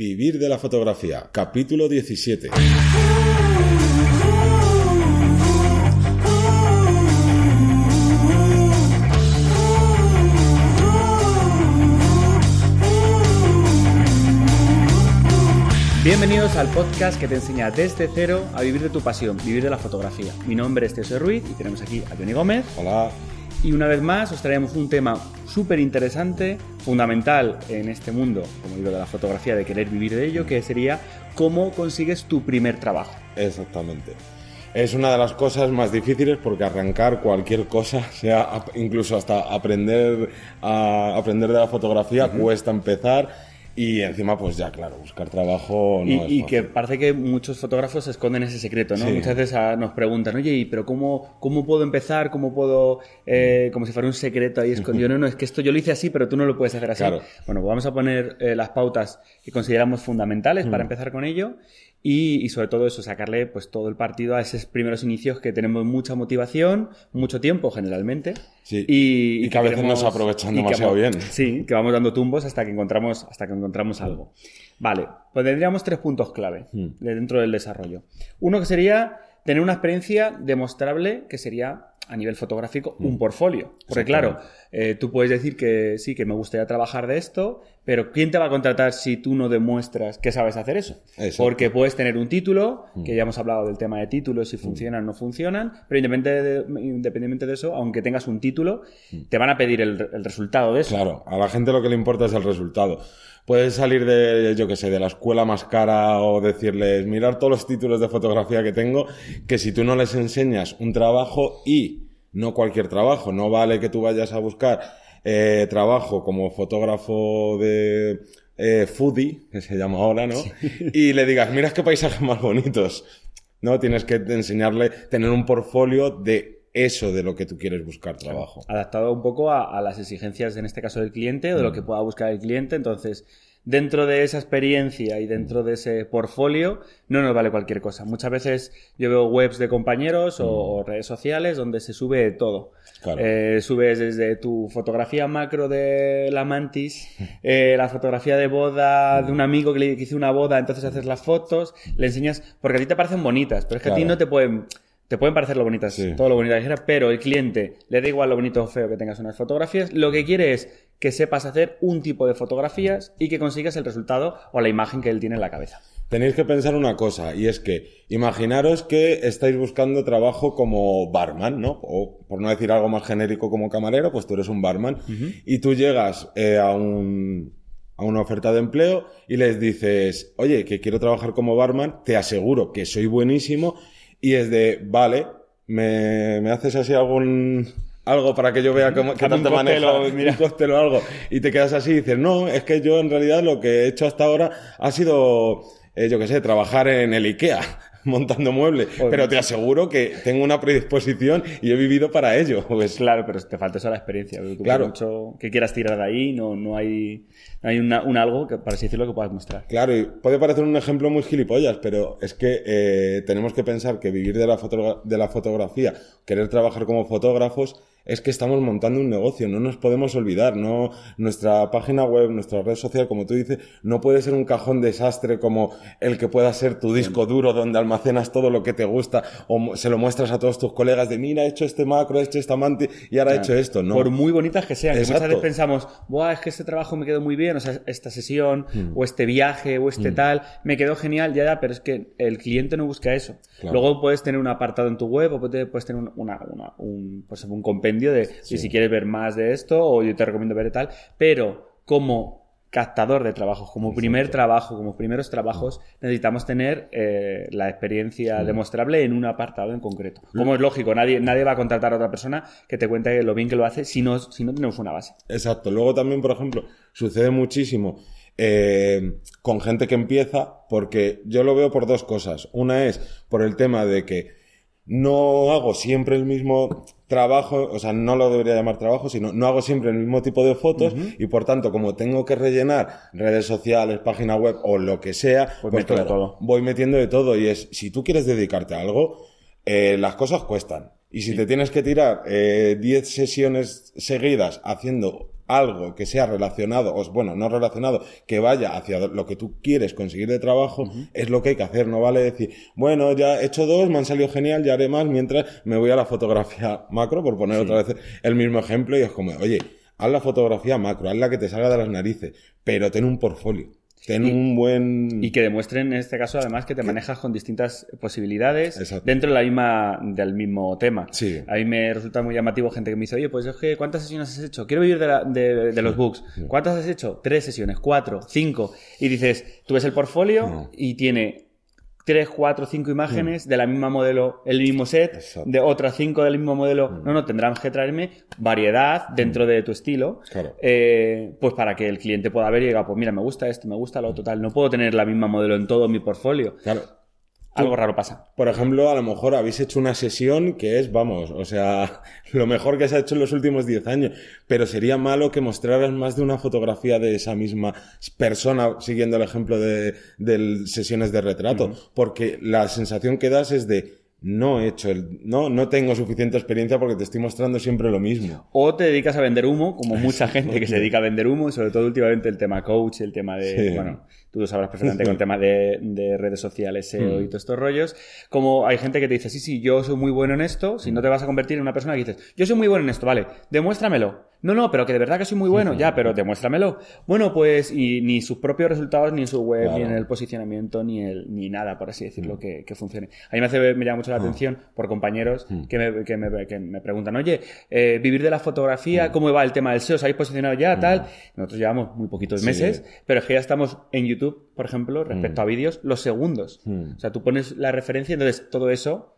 Vivir de la fotografía, capítulo 17. Bienvenidos al podcast que te enseña desde cero a vivir de tu pasión, vivir de la fotografía. Mi nombre es José Ruiz y tenemos aquí a Johnny Gómez. Hola. Y una vez más os traemos un tema súper interesante, fundamental en este mundo, como digo, de la fotografía, de querer vivir de ello, que sería cómo consigues tu primer trabajo. Exactamente. Es una de las cosas más difíciles porque arrancar cualquier cosa, sea incluso hasta aprender a aprender de la fotografía, cuesta empezar y encima, pues ya, claro, buscar trabajo no y, es y que parece que muchos fotógrafos esconden ese secreto, ¿no? Sí. Muchas veces ah, nos preguntan, oye, pero cómo, cómo puedo empezar? ¿Cómo puedo...? eh, como si fuera un secreto ahí escondido. No, no, es que esto yo lo hice así, pero tú no lo puedes hacer así. Claro. Bueno, pues vamos a poner eh, las pautas que consideramos fundamentales Mm. para empezar con ello. Y, y sobre todo eso, sacarle pues todo el partido a esos primeros inicios que tenemos mucha motivación, mucho tiempo generalmente. Sí. Y, Y que a veces queremos- no se aprovechan que demasiado vamos- bien. Sí, que vamos dando tumbos hasta que encontramos, hasta que encontramos algo. Vale, pues tendríamos tres puntos clave Hmm. de dentro del desarrollo. Uno que sería tener una experiencia demostrable, que sería a nivel fotográfico un portfolio. Porque claro, eh, tú puedes decir que sí, que me gustaría trabajar de esto, pero ¿quién te va a contratar si tú no demuestras que sabes hacer eso? Exacto. Porque puedes tener un título, que ya hemos hablado del tema de títulos, si funcionan o no funcionan, pero independientemente de, independientemente de eso, aunque tengas un título, te van a pedir el, el resultado de eso. Claro, a la gente lo que le importa es el resultado. Puedes salir de, yo qué sé, de la escuela más cara o decirles, mirar todos los títulos de fotografía que tengo, que si tú no les enseñas un trabajo y no cualquier trabajo, no vale que tú vayas a buscar eh, trabajo como fotógrafo de eh, foodie, que se llama ahora, ¿no? Y le digas, mira qué paisajes más bonitos. No, tienes que enseñarle, tener un portfolio de eso de lo que tú quieres buscar trabajo. adaptado un poco a, a las exigencias, en este caso del cliente, o de Mm. lo que pueda buscar el cliente. Entonces, dentro de esa experiencia y dentro de ese portfolio, no nos vale cualquier cosa. Muchas veces yo veo webs de compañeros o, o redes sociales donde se sube todo. Mm. Claro. Eh, subes desde tu fotografía macro de la mantis, eh, la fotografía de boda de un amigo que le hizo una boda, entonces haces las fotos, le enseñas, porque a ti te parecen bonitas, pero es que a ti no te pueden, te pueden parecer lo bonitas, Sí. todo lo bonito que quieras, pero el cliente le da igual lo bonito o feo que tengas unas fotografías, lo que quiere es que sepas hacer un tipo de fotografías y que consigas el resultado o la imagen que él tiene en la cabeza. Tenéis que pensar una cosa, y es que imaginaros que estáis buscando trabajo como barman, ¿no? O por no decir algo más genérico como camarero, pues tú eres un barman, y tú llegas eh, a, un, a una oferta de empleo y les dices, oye, que quiero trabajar como barman, te aseguro que soy buenísimo, y es de, vale, me, me haces así algún... Algo para que yo vea cómo, qué tal un te cóctel maneja, o, mira. un cóctel o algo, y te quedas así y dices, no, es que yo en realidad lo que he hecho hasta ahora ha sido, eh, yo qué sé, trabajar en el IKEA montando muebles, Joder. pero te aseguro que tengo una predisposición y he vivido para ello. Pues, Claro, pero te falta eso la experiencia. tú Claro. mucho que quieras tirar de ahí, no, no hay, no hay una- un algo que, para así decirlo, que puedas mostrar. Claro, y puede parecer un ejemplo muy gilipollas, pero es que eh, tenemos que pensar que vivir de la, fotogra- de la fotografía, querer trabajar como fotógrafos, es que estamos montando un negocio, no nos podemos olvidar, no nuestra página web, nuestra red social, como tú dices, no puede ser un cajón desastre como el que pueda ser tu disco duro donde almacenas todo lo que te gusta o se lo muestras a todos tus colegas de mira, he hecho este macro, he hecho esta manti y ahora he hecho esto, ¿no? Por muy bonitas que sean. que muchas veces pensamos, Buah, es que este trabajo me quedó muy bien, o sea, esta sesión, Hmm. o este viaje, o este tal, me quedó genial, ya, ya, pero es que el cliente no busca eso. Claro. Luego puedes tener un apartado en tu web, o puedes tener un- una, una- un, pues, un compendio de si, si quieres ver más de esto, o yo te recomiendo ver tal, pero como captador de trabajos, como primer trabajo, como primeros trabajos, necesitamos tener eh, la experiencia demostrable en un apartado en concreto. Como es lógico, nadie, nadie va a contratar a otra persona que te cuente lo bien que lo hace si no, si no tenemos una base. Exacto. Luego también, por ejemplo, sucede muchísimo eh, con gente que empieza, porque yo lo veo por dos cosas. Una es por el tema de que no hago siempre el mismo trabajo, o sea, no lo debería llamar trabajo, sino no hago siempre el mismo tipo de fotos y por tanto, como tengo que rellenar redes sociales, página web o lo que sea, Pues meto de todo. voy metiendo de todo y es, si tú quieres dedicarte a algo, eh, las cosas cuestan. Y si te tienes que tirar 10 eh, sesiones seguidas haciendo algo que sea relacionado, o bueno, no relacionado, que vaya hacia lo que tú quieres conseguir de trabajo, es lo que hay que hacer. No vale decir, bueno, ya he hecho dos, me han salido genial, ya haré más mientras me voy a la fotografía macro, por poner otra vez el mismo ejemplo, y es como, oye, haz la fotografía macro, haz la que te salga de las narices, pero ten un portfolio. Ten un buen... Y que demuestren en este caso además que te manejas con distintas posibilidades dentro de la misma, del mismo tema. Sí. A mí me resulta muy llamativo gente que me dice, oye, pues es que ¿cuántas sesiones has hecho? Quiero vivir de, de, los books. ¿Cuántas has hecho? Tres sesiones, cuatro, cinco. Y dices, tú ves el portfolio y tiene tres, cuatro, cinco imágenes mm. de la misma modelo, el mismo set, de otras cinco del mismo modelo. Mm. No, no, tendrán que traerme variedad dentro de tu estilo, eh, pues para que el cliente pueda ver y diga, pues mira, me gusta esto, me gusta lo total. No puedo tener la misma modelo en todo mi portfolio. Claro algo raro pasa. Por ejemplo, a lo mejor habéis hecho una sesión que es, vamos, o sea, lo mejor que se ha hecho en los últimos 10 años, pero sería malo que mostraras más de una fotografía de esa misma persona, siguiendo el ejemplo de, sesiones de retrato, porque la sensación que das es de, no he hecho el, no, no tengo suficiente experiencia porque te estoy mostrando siempre lo mismo. O te dedicas a vender humo, como mucha gente que se dedica a vender humo, sobre todo últimamente el tema coach, el tema de, bueno, tú lo sabrás perfectamente con el tema de, de redes sociales, SEO y mm. todos estos rollos. Como hay gente que te dice, sí, sí, yo soy muy bueno en esto, si no te vas a convertir en una persona que dices, yo soy muy bueno en esto, vale, demuéstramelo. No, no, pero que de verdad que soy muy bueno, ya, pero demuéstramelo. Bueno, pues, y ni sus propios resultados, ni en su web, ni en el posicionamiento, ni el, ni nada, por así decirlo, mm. que, que, funcione. A mí me, hace, me llama mucho la ah. atención por compañeros mm. que, me, que, me, que, me, preguntan, oye, eh, vivir de la fotografía, ¿cómo va el tema del SEO? ¿Os habéis posicionado ya? Tal. Nosotros llevamos muy poquitos meses, pero es que ya estamos en YouTube por ejemplo, respecto mm. a vídeos, los segundos. Mm. O sea, tú pones la referencia, entonces todo eso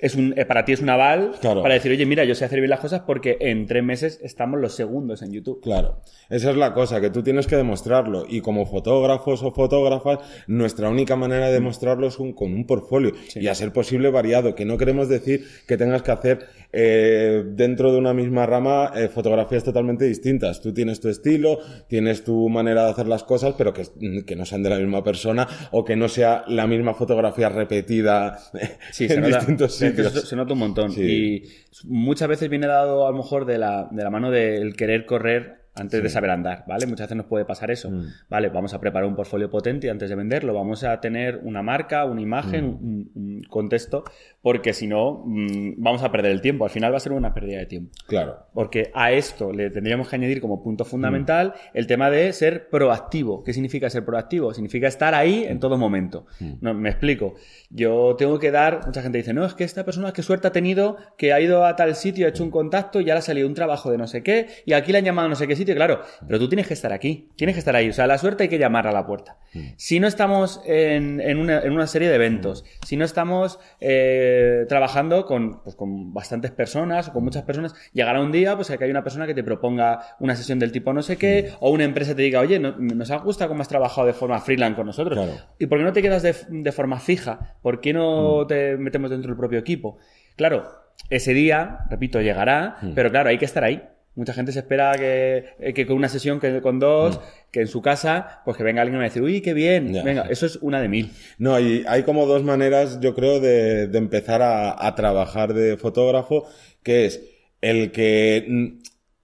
es un, eh, para ti es un aval para decir, oye, mira, yo sé hacer bien las cosas porque en tres meses estamos los segundos en YouTube. Claro, esa es la cosa, que tú tienes que demostrarlo. Y como fotógrafos o fotógrafas, nuestra única manera de demostrarlo es con un portfolio. Y a ser posible variado, que no queremos decir que tengas que hacer eh, dentro de una misma rama eh, fotografías totalmente distintas. Tú tienes tu estilo, tienes tu manera de hacer las cosas, pero que, que no sean de la misma persona o que no sea la misma fotografía repetida en distintos sitios se, nota un montón. Y muchas veces viene dado a lo mejor de la, de la mano del querer correr antes de saber andar, ¿vale? Muchas veces nos puede pasar eso. Mm. Vale, vamos a preparar un portfolio potente antes de venderlo, vamos a tener una marca, una imagen, mm. un, contexto, porque si no, mm, vamos a perder el tiempo. Al final va a ser una pérdida de tiempo. Claro. Porque a esto le tendríamos que añadir como punto fundamental el tema de ser proactivo. ¿Qué significa ser proactivo? Significa estar ahí en todo momento. No, me explico. Yo tengo que dar, mucha gente dice, no, es que esta persona qué suerte ha tenido, que ha ido a tal sitio, ha hecho un contacto y ahora ha salido un trabajo de no sé qué, y aquí le han llamado no sé qué sitio, claro, pero tú tienes que estar aquí, tienes que estar ahí, o sea, la suerte hay que llamar a la puerta. Mm. Si no estamos en, en, una, en una, serie de eventos, mm. si no estamos eh, trabajando con, pues, con bastantes personas o con muchas personas, llegará un día pues que hay una persona que te proponga una sesión del tipo no sé qué, mm. o una empresa te diga, oye, nos ha gustado cómo has trabajado de forma freelance con nosotros, ¿y por qué no te quedas de, de forma fija? ¿Por qué no te metemos dentro del propio equipo? Claro, ese día, repito, llegará, pero claro, hay que estar ahí. Mucha gente se espera que, eh, que con una sesión que con dos, mm. que en su casa, pues que venga alguien y me dice, uy, qué bien. Venga, eso es una de mil. No, y hay como dos maneras, yo creo, de, de empezar a, a, trabajar de fotógrafo, que es el que, mm,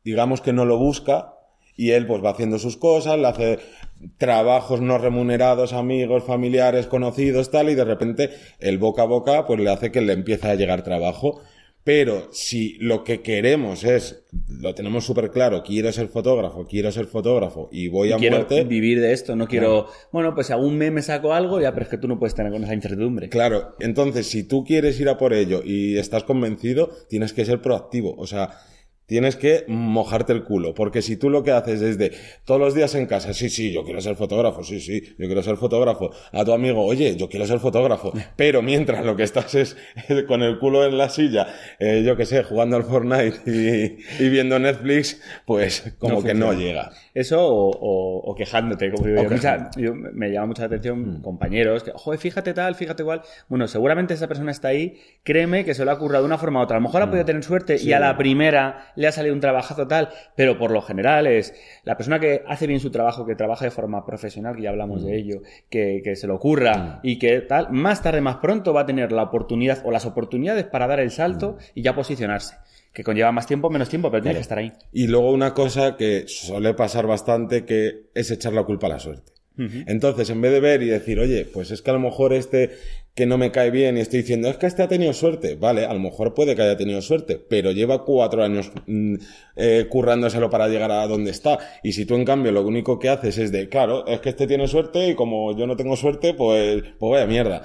digamos que no lo busca, y él pues va haciendo sus cosas, le hace trabajos no remunerados, amigos, familiares, conocidos, tal, y de repente el boca a boca pues le hace que le empiece a llegar trabajo. Pero si lo que queremos es, lo tenemos súper claro, quiero ser fotógrafo, quiero ser fotógrafo y voy a quiero muerte. vivir de esto, no quiero, bueno, pues si algún mes me saco algo, ya, pero es que tú no puedes tener con esa incertidumbre. Claro, entonces si tú quieres ir a por ello y estás convencido, tienes que ser proactivo. O sea, Tienes que mojarte el culo, porque si tú lo que haces es de todos los días en casa, sí, sí, yo quiero ser fotógrafo, sí, sí, yo quiero ser fotógrafo, a tu amigo, oye, yo quiero ser fotógrafo, pero mientras lo que estás es con el culo en la silla, eh, yo qué sé, jugando al Fortnite y, viendo Netflix, pues como que no llega. Eso o, quejándote, como digo yo. me llama mucha atención mm. compañeros que, joder, fíjate tal, fíjate igual. Bueno, seguramente esa persona está ahí, créeme que se lo ha currado de una forma u otra. A lo mejor ha mm. podido tener suerte y a la primera le ha salido un trabajazo tal, pero por lo general es la persona que hace bien su trabajo, que trabaja de forma profesional, que ya hablamos de ello, que, que se le ocurra y que tal, más tarde, más pronto va a tener la oportunidad o las oportunidades para dar el salto y ya posicionarse. Que conlleva más tiempo, menos tiempo, pero tiene que estar ahí. Y luego una cosa que suele pasar bastante que es echar la culpa a la suerte. Entonces, en vez de ver y decir, oye, pues es que a lo mejor este que no me cae bien y estoy diciendo, es que este ha tenido suerte. Vale, a lo mejor puede que haya tenido suerte, pero lleva cuatro años mm, eh, currándoselo para llegar a donde está. Y si tú, en cambio, lo único que haces es de, claro, es que este tiene suerte y como yo no tengo suerte, pues, pues vaya mierda.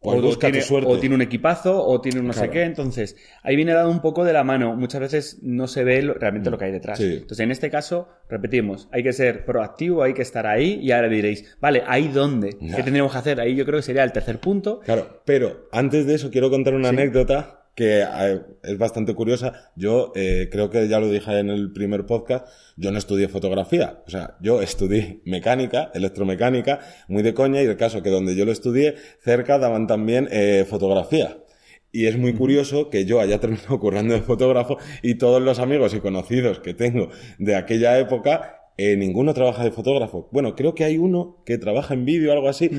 Pues o, tiene, o tiene un equipazo, o tiene un no sé qué. Entonces, ahí viene dado un poco de la mano. Muchas veces no se ve realmente lo que hay detrás. Entonces, en este caso, repetimos, hay que ser proactivo, hay que estar ahí y ahora diréis, vale, ¿ahí dónde? ¿Qué tendríamos que hacer? Ahí yo creo que sería el tercer punto. Claro, pero antes de eso quiero contar una anécdota que eh, es bastante curiosa. Yo eh, creo que ya lo dije en el primer podcast, yo no estudié fotografía, o sea, yo estudié mecánica, electromecánica, muy de coña, y el caso que donde yo lo estudié, cerca daban también eh, fotografía. Y es muy curioso que yo haya terminado currando de fotógrafo y todos los amigos y conocidos que tengo de aquella época eh, ninguno trabaja de fotógrafo. Bueno, creo que hay uno que trabaja en vídeo o algo así.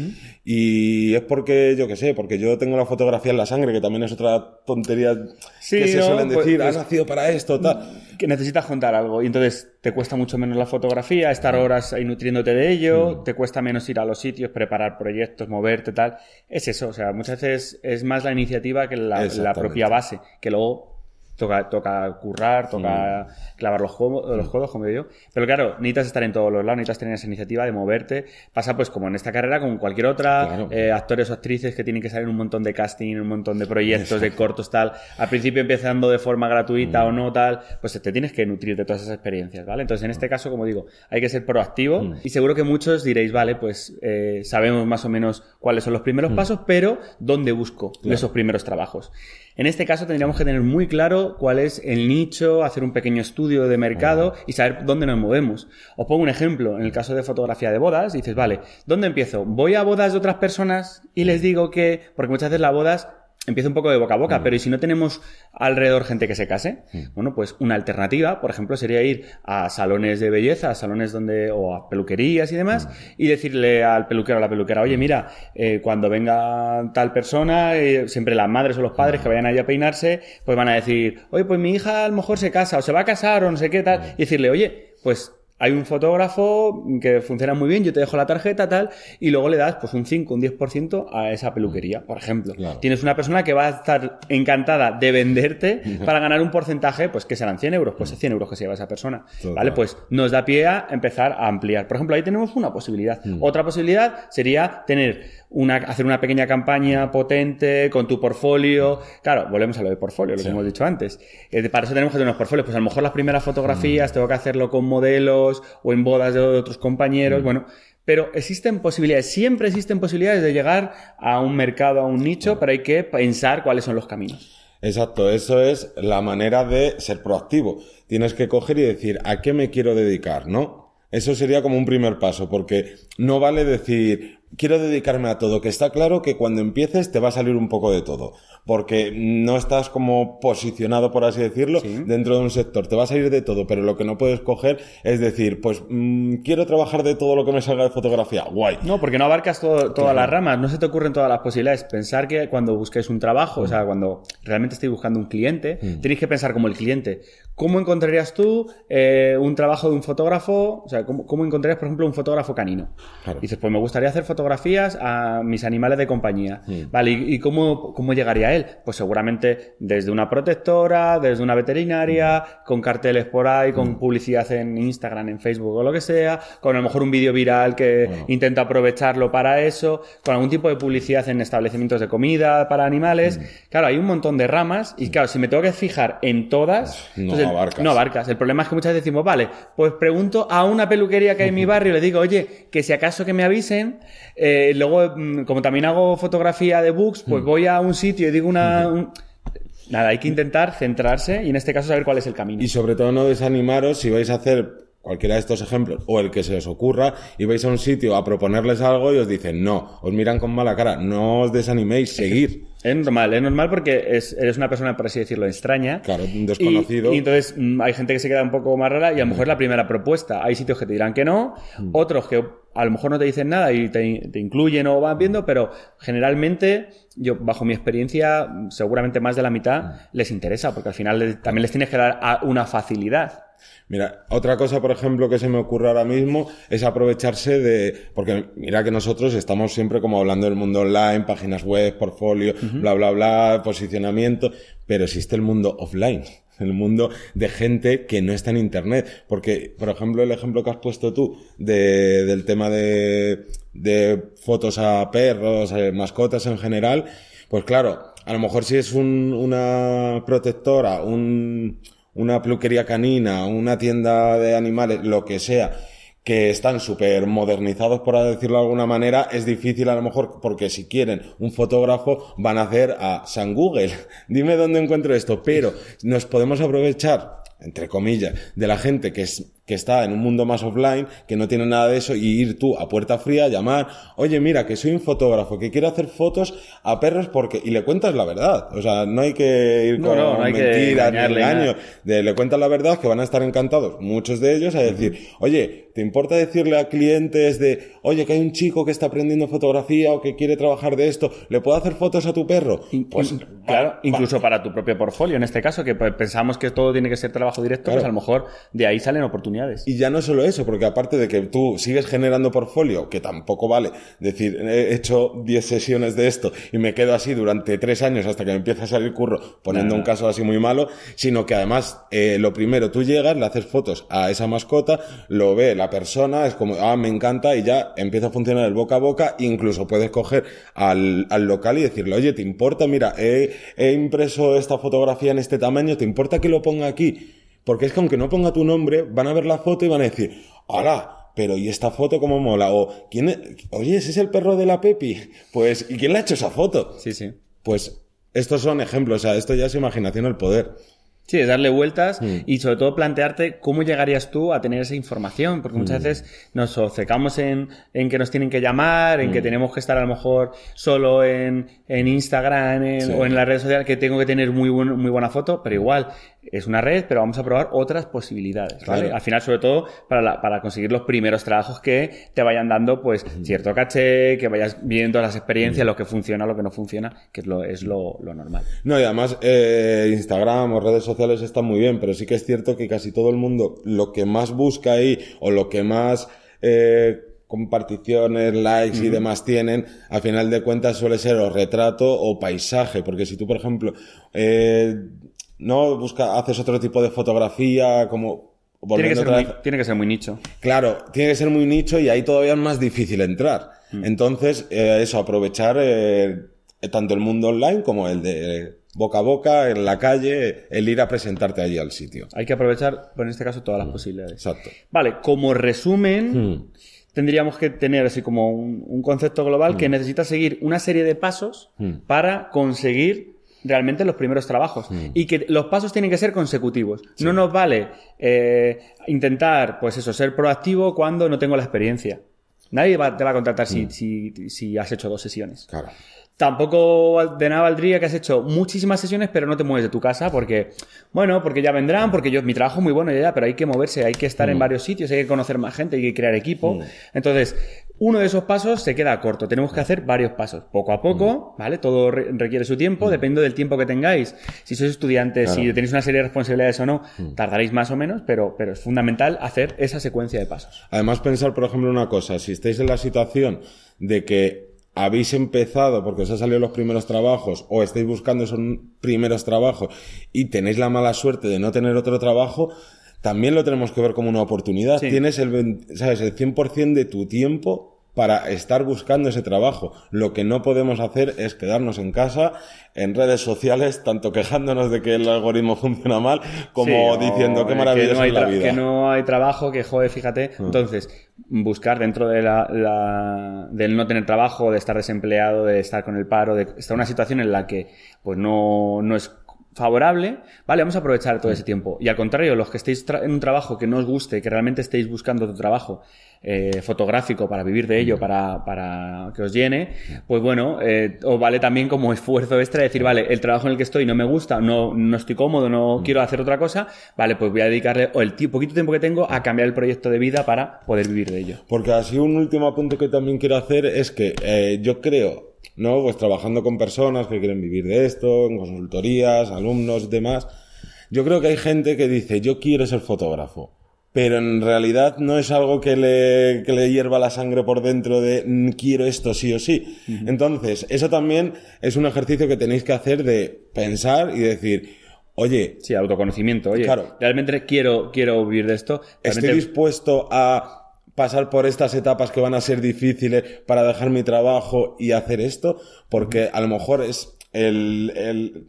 Y es porque, yo qué sé, porque yo tengo la fotografía en la sangre, que también es otra tontería que se suelen pues, decir, pues, nacido para esto, tal. Que necesitas contar algo. Y entonces te cuesta mucho menos la fotografía, estar horas ahí nutriéndote de ello, te cuesta menos ir a los sitios, preparar proyectos, moverte, tal. Es eso, o sea, muchas veces es más la iniciativa que la, la propia base, que luego toca, toca currar, toca clavar los, los juegos, como digo yo. Pero claro, necesitas estar en todos los lados, necesitas tener esa iniciativa de moverte. Pasa pues como en esta carrera, como cualquier otra, eh, actores o actrices que tienen que salir un montón de casting, un montón de proyectos, de cortos, tal. Al principio empezando de forma gratuita o mm. no, tal, pues te tienes que nutrir de todas esas experiencias, ¿vale? Entonces, en este caso, como digo, hay que ser proactivo mm. y seguro que muchos diréis, vale, pues eh, sabemos más o menos cuáles son los primeros mm. pasos, pero ¿dónde busco esos primeros trabajos? En este caso tendríamos que tener muy claro cuál es el nicho, hacer un pequeño estudio de mercado y saber dónde nos movemos. Os pongo un ejemplo, en el caso de fotografía de bodas, dices, vale, ¿dónde empiezo? ¿Voy a bodas de otras personas y les digo que, porque muchas veces las bodas empieza un poco de boca a boca, mm. pero ¿y si no tenemos alrededor gente que se case? Mm. Bueno, pues una alternativa, por ejemplo, sería ir a salones de belleza, a salones donde, o a peluquerías y demás, mm. y decirle al peluquero o a la peluquera, oye, mira, eh, cuando venga tal persona, eh, siempre las madres o los padres que vayan allí a peinarse, pues van a decir, oye, pues mi hija a lo mejor se casa, o se va a casar, o no sé qué tal, y decirle, oye, pues hay un fotógrafo que funciona muy bien, yo te dejo la tarjeta, tal, y luego le das pues un 5, un 10% a esa peluquería, por ejemplo. Tienes una persona que va a estar encantada de venderte para ganar un porcentaje, pues que serán 100 euros, pues 100 euros que se lleva esa persona. ¿Vale? Pues nos da pie a empezar a ampliar. Por ejemplo, ahí tenemos una posibilidad. Mm. Otra posibilidad sería tener una, hacer una pequeña campaña potente con tu portfolio. Claro, volvemos a lo de portfolio, lo que hemos dicho antes. Eh, para eso tenemos que tener unos portfolios. Pues a lo mejor las primeras fotografías mm. tengo que hacerlo con modelos o en bodas de otros compañeros. Mm. Bueno, pero existen posibilidades, siempre existen posibilidades de llegar a un mercado, a un nicho, pero hay que pensar cuáles son los caminos. Exacto, eso es la manera de ser proactivo. Tienes que coger y decir, ¿a qué me quiero dedicar? ¿No? Eso sería como un primer paso, porque no vale decir, quiero dedicarme a todo, que está claro que cuando empieces te va a salir un poco de todo, porque no estás como posicionado, por así decirlo, dentro de un sector, te va a salir de todo, pero lo que no puedes coger es decir, pues mm, quiero trabajar de todo lo que me salga de fotografía, guay. No, porque no abarcas todas las ramas, no se te ocurren todas las posibilidades. Pensar que cuando busques un trabajo, o sea, cuando realmente estés buscando un cliente, mm. tienes que pensar como el cliente. ¿Cómo encontrarías tú eh, un trabajo de un fotógrafo? O sea, ¿cómo, cómo encontrarías, por ejemplo, un fotógrafo canino? dices, pues me gustaría hacer fotografías a mis animales de compañía. Vale, ¿y, cómo, cómo, llegaría él? Pues seguramente desde una protectora, desde una veterinaria, con carteles por ahí, con publicidad en Instagram, en Facebook o lo que sea, con a lo mejor un vídeo viral que intenta aprovecharlo para eso, con algún tipo de publicidad en establecimientos de comida para animales. Claro, hay un montón de ramas y claro, si me tengo que fijar en todas, no abarcas. No abarcas. El problema es que muchas veces decimos, vale, pues pregunto a una peluquería que hay en mi barrio, le digo, oye, que si acaso que me avisen, eh, luego, mm, como también hago fotografía de books, pues voy a un sitio y digo una... Nada, hay que intentar centrarse y en este caso saber cuál es el camino. Y sobre todo no desanimaros si vais a hacer cualquiera de estos ejemplos, o el que se os ocurra, y vais a un sitio a proponerles algo y os dicen no, os miran con mala cara, no os desaniméis, seguir. Es normal, es normal porque es- eres una persona, por así decirlo, extraña. Claro, un desconocido. Y, y entonces mm, hay gente que se queda un poco más rara y a lo mejor es la primera propuesta. Hay sitios que te dirán que no, otros que a lo mejor no te dicen nada y te, te incluyen o van viendo, pero generalmente, yo bajo mi experiencia, seguramente más de la mitad les interesa porque al final también les tienes que dar a- una facilidad. Mira, otra cosa, por ejemplo, que se me ocurre ahora mismo es aprovecharse de, porque mira que nosotros estamos siempre como hablando del mundo online, páginas web, portfolio, bla, bla, bla, posicionamiento, pero existe el mundo offline. El mundo de gente que no está en internet. Porque, por ejemplo, el ejemplo que has puesto tú de, del tema de, de fotos a perros, mascotas en general, pues claro, a lo mejor si es un- una protectora, un, una peluquería canina, una tienda de animales, lo que sea, que están súper modernizados, por decirlo de alguna manera, es difícil a lo mejor porque si quieren un fotógrafo van a hacer a San Google. Dime dónde encuentro esto, pero nos podemos aprovechar entre comillas, de la gente que, es, que está en un mundo más offline, que no tiene nada de eso, y ir tú a puerta fría, llamar, oye, mira, que soy un fotógrafo, que quiero hacer fotos a perros porque, y le cuentas la verdad. O sea, no hay que ir No, con no, no mentiras ni engaños. De, le cuentas la verdad, que van a estar encantados, muchos de ellos, a decir, oye, ¿te importa decirle a clientes de, oye, que hay un chico que está aprendiendo fotografía o que quiere trabajar de esto, ¿le puedo hacer fotos a tu perro? Pues, claro, incluso para tu propio portfolio, en este caso, que pensamos que todo tiene que ser trabajo directo, Claro. pues a lo mejor de ahí salen oportunidades. Y ya no solo eso, porque aparte de que tú sigues generando portfolio, que tampoco vale decir, he hecho 10 sesiones de esto y me quedo así durante 3 años hasta que me empieza a salir curro, poniendo un caso así muy malo, sino que además, eh, lo primero, tú llegas, le haces fotos a esa mascota, lo ve la persona, es como, ah, me encanta, y ya empieza a funcionar el boca a boca, incluso puedes coger al, al local y decirle, oye, ¿te importa? Mira, he, he impreso esta fotografía en este tamaño, ¿te importa que lo ponga aquí? Porque es que aunque no ponga tu nombre, van a ver la foto y van a decir, ¡Hola! Pero ¿y esta foto cómo mola? O ¿quién es? Oye, ese es el perro de la Pepi. Pues, ¿y quién le ha hecho esa foto? Sí, sí. Pues estos son ejemplos, o sea, esto ya es imaginación al poder. Sí, es darle vueltas Mm. y sobre todo plantearte cómo llegarías tú a tener esa información, porque Mm. muchas veces nos obcecamos en, en que nos tienen que llamar, Mm. en que tenemos que estar a lo mejor solo en, en Instagram en- Sí. o en la red social, que tengo que tener muy, buen- muy buena foto, pero igual es una red, pero vamos a probar otras posibilidades. ¿vale? Claro. Al final, sobre todo, para, la- para conseguir los primeros trabajos que te vayan dando pues cierto caché, que vayas viendo las experiencias, lo que funciona, lo que no funciona, que es lo, es lo, lo normal. No, y además eh, Instagram o redes sociales están muy bien, pero sí que es cierto que casi todo el mundo lo que más busca ahí o lo que más eh, comparticiones, likes y demás tienen, a final de cuentas suele ser o retrato o paisaje, porque si tú, por ejemplo, eh, no busca, haces otro tipo de fotografía, como Tiene que, volviendo ser muy, tiene que ser muy nicho. Claro, tiene que ser muy nicho y ahí todavía es más difícil entrar. Entonces, eh, eso, aprovechar eh, tanto el mundo online como el de boca a boca, en la calle, el ir a presentarte allí al sitio. Hay que aprovechar, en este caso, todas las posibilidades. Exacto. Vale, como resumen, Hmm. tendríamos que tener así como un, un concepto global que necesita seguir una serie de pasos para conseguir realmente los primeros trabajos. Y que los pasos tienen que ser consecutivos. No nos vale eh, intentar, pues eso, ser proactivo cuando no tengo la experiencia. Nadie va- te va a contratar si, si, si has hecho dos sesiones. Claro. Tampoco de nada valdría que has hecho muchísimas sesiones, pero no te mueves de tu casa porque, bueno, porque ya vendrán, porque yo, mi trabajo es muy bueno ya, ya, pero hay que moverse, hay que estar en varios sitios, hay que conocer más gente, hay que crear equipo. Entonces, uno de esos pasos se queda corto. Tenemos que hacer varios pasos, poco a poco, ¿vale? Todo re- requiere su tiempo, depende del tiempo que tengáis. Si sois estudiantes, si tenéis una serie de responsabilidades o no, tardaréis más o menos, pero, pero es fundamental hacer esa secuencia de pasos. Además, pensar, por ejemplo, una cosa, si estáis en la situación de que habéis empezado porque os han salido los primeros trabajos o estáis buscando esos primeros trabajos y tenéis la mala suerte de no tener otro trabajo, también lo tenemos que ver como una oportunidad. Sí. Tienes el, 20 ¿sabes? el 100% de tu tiempo para estar buscando ese trabajo. Lo que no podemos hacer es quedarnos en casa, en redes sociales, tanto quejándonos de que el algoritmo funciona mal, como Sí, diciendo qué que no hay es la vida. Que no hay trabajo, que joder, fíjate. Entonces, buscar dentro de la, la- del no tener trabajo, de estar desempleado, de estar con el paro, de estar en una situación en la que pues no, no es favorable, vale, vamos a aprovechar todo ese tiempo. Y al contrario, los que estéis en un trabajo que no os guste, que realmente estéis buscando otro trabajo eh, fotográfico para vivir de ello, para, para que os llene, pues bueno, eh, os vale también como esfuerzo extra decir, vale, el trabajo en el que estoy no me gusta, no, no estoy cómodo, no quiero hacer otra cosa, vale, pues voy a dedicarle el poquito tiempo que tengo a cambiar el proyecto de vida para poder vivir de ello. Porque así un último apunte que también quiero hacer es que eh, yo creo ¿no? Pues trabajando con personas que quieren vivir de esto, en consultorías, alumnos y demás. Yo creo que hay gente que dice, yo quiero ser fotógrafo, pero en realidad no es algo que le, que le hierva la sangre por dentro de mm, quiero esto sí o sí. Entonces, eso también es un ejercicio que tenéis que hacer de pensar y decir, oye... Sí, autoconocimiento, oye, claro, realmente quiero, quiero vivir de esto. Estoy dispuesto a pasar por estas etapas que van a ser difíciles para dejar mi trabajo y hacer esto, porque a lo mejor es el,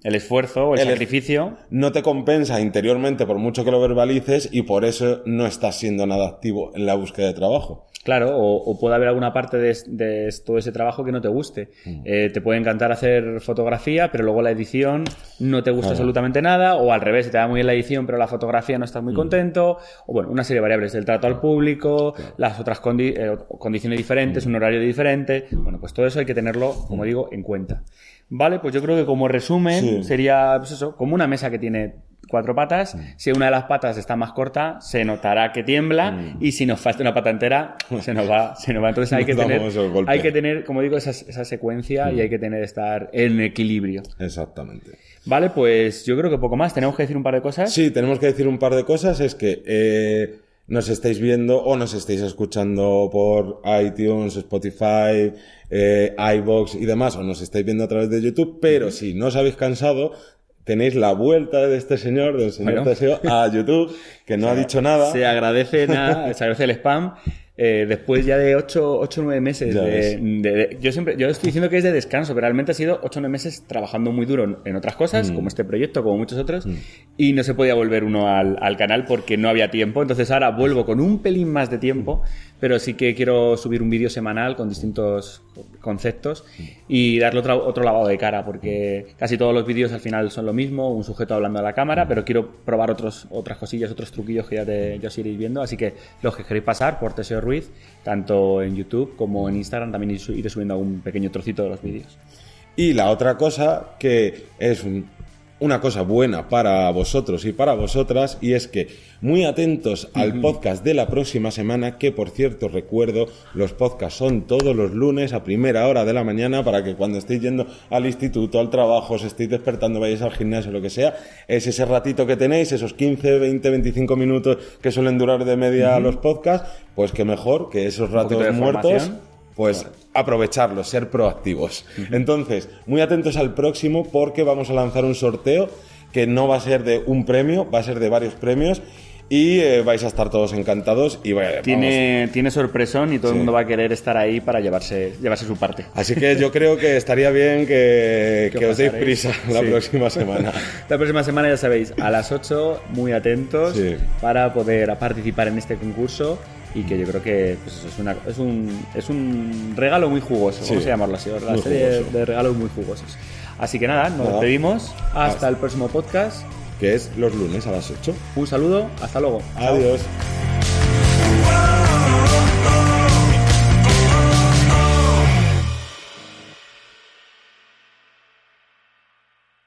el, esfuerzo o el, sacrificio. No te compensa interiormente por mucho que lo verbalices y por eso no estás siendo nada activo en la búsqueda de trabajo. Claro, o, puede haber alguna parte de, todo ese trabajo que no te guste. Mm. Eh, te puede encantar hacer fotografía, pero luego la edición no te gusta absolutamente nada, o al revés, te da muy bien la edición, pero la fotografía no estás muy mm. contento, o bueno, una serie de variables del trato al público, las otras eh, condiciones diferentes, mm. un horario diferente. Bueno, pues todo eso hay que tenerlo, como digo, en cuenta. Vale, pues yo creo que como resumen sería pues eso, como una mesa que tiene cuatro patas. Mm. Si una de las patas está más corta, se notará que tiembla mm. y si nos falta una pata entera, se nos va. Se nos va. Entonces hay que, tener, hay que tener, como digo, esa, esa secuencia y mm. hay que tener estar en equilibrio. Exactamente. Vale, pues yo creo que poco más. ¿Tenemos que decir un par de cosas? Sí, tenemos que decir un par de cosas. Es que eh, nos estáis viendo o nos estáis escuchando por iTunes, Spotify, eh, iBox y demás, o nos estáis viendo a través de YouTube, pero si no os habéis cansado, tenéis la vuelta de este señor, del señor Teseo, a YouTube, que no ha dicho nada. Se agradece nada, se agradece el spam. Eh, después ya de 8 o 9 meses de, yo siempre yo estoy diciendo que es de descanso pero realmente ha sido 8 o 9 meses trabajando muy duro en otras cosas mm. como este proyecto como muchos otros mm. y no se podía volver uno al, al, canal porque no había tiempo entonces ahora vuelvo con un pelín más de tiempo pero sí que quiero subir un vídeo semanal con distintos conceptos y darle otro, otro lavado de cara, porque casi todos los vídeos al final son lo mismo, un sujeto hablando a la cámara, pero quiero probar otras cosillas, otros truquillos que ya, te, ya os iréis viendo, así que los que queréis pasar por Teseo Ruiz, tanto en YouTube como en Instagram, también iré subiendo un pequeño trocito de los vídeos. Y la otra cosa que es un una cosa buena para vosotros y para vosotras y es que muy atentos al podcast de la próxima semana que por cierto recuerdo los podcasts son todos los lunes a primera hora de la mañana para que cuando estéis yendo al instituto, al trabajo, os estéis despertando, vayáis al gimnasio, lo que sea, es ese ratito que tenéis, esos 15, 20, 25 minutos que suelen durar de media los podcasts, pues que mejor que esos ratos muertos pues aprovecharlos, ser proactivos. Entonces, muy atentos al próximo porque vamos a lanzar un sorteo que no va a ser de un premio, va a ser de varios premios y eh, vais a estar todos encantados y tiene, tiene sorpresón y todo el mundo va a querer estar ahí para llevarse, llevarse su parte. Así que yo creo que estaría bien que, os deis prisa la próxima semana. la próxima semana ya sabéis, a las 8, muy atentos para poder participar en este concurso y que yo creo que pues es, una, es, un, es un regalo muy jugoso, sí, vamos a llamarlo así. Serie de, regalos muy jugosos. Así que nada, nos nada. despedimos. Hasta, el próximo podcast. Que es los lunes a las 8. Un saludo, hasta luego. Adiós.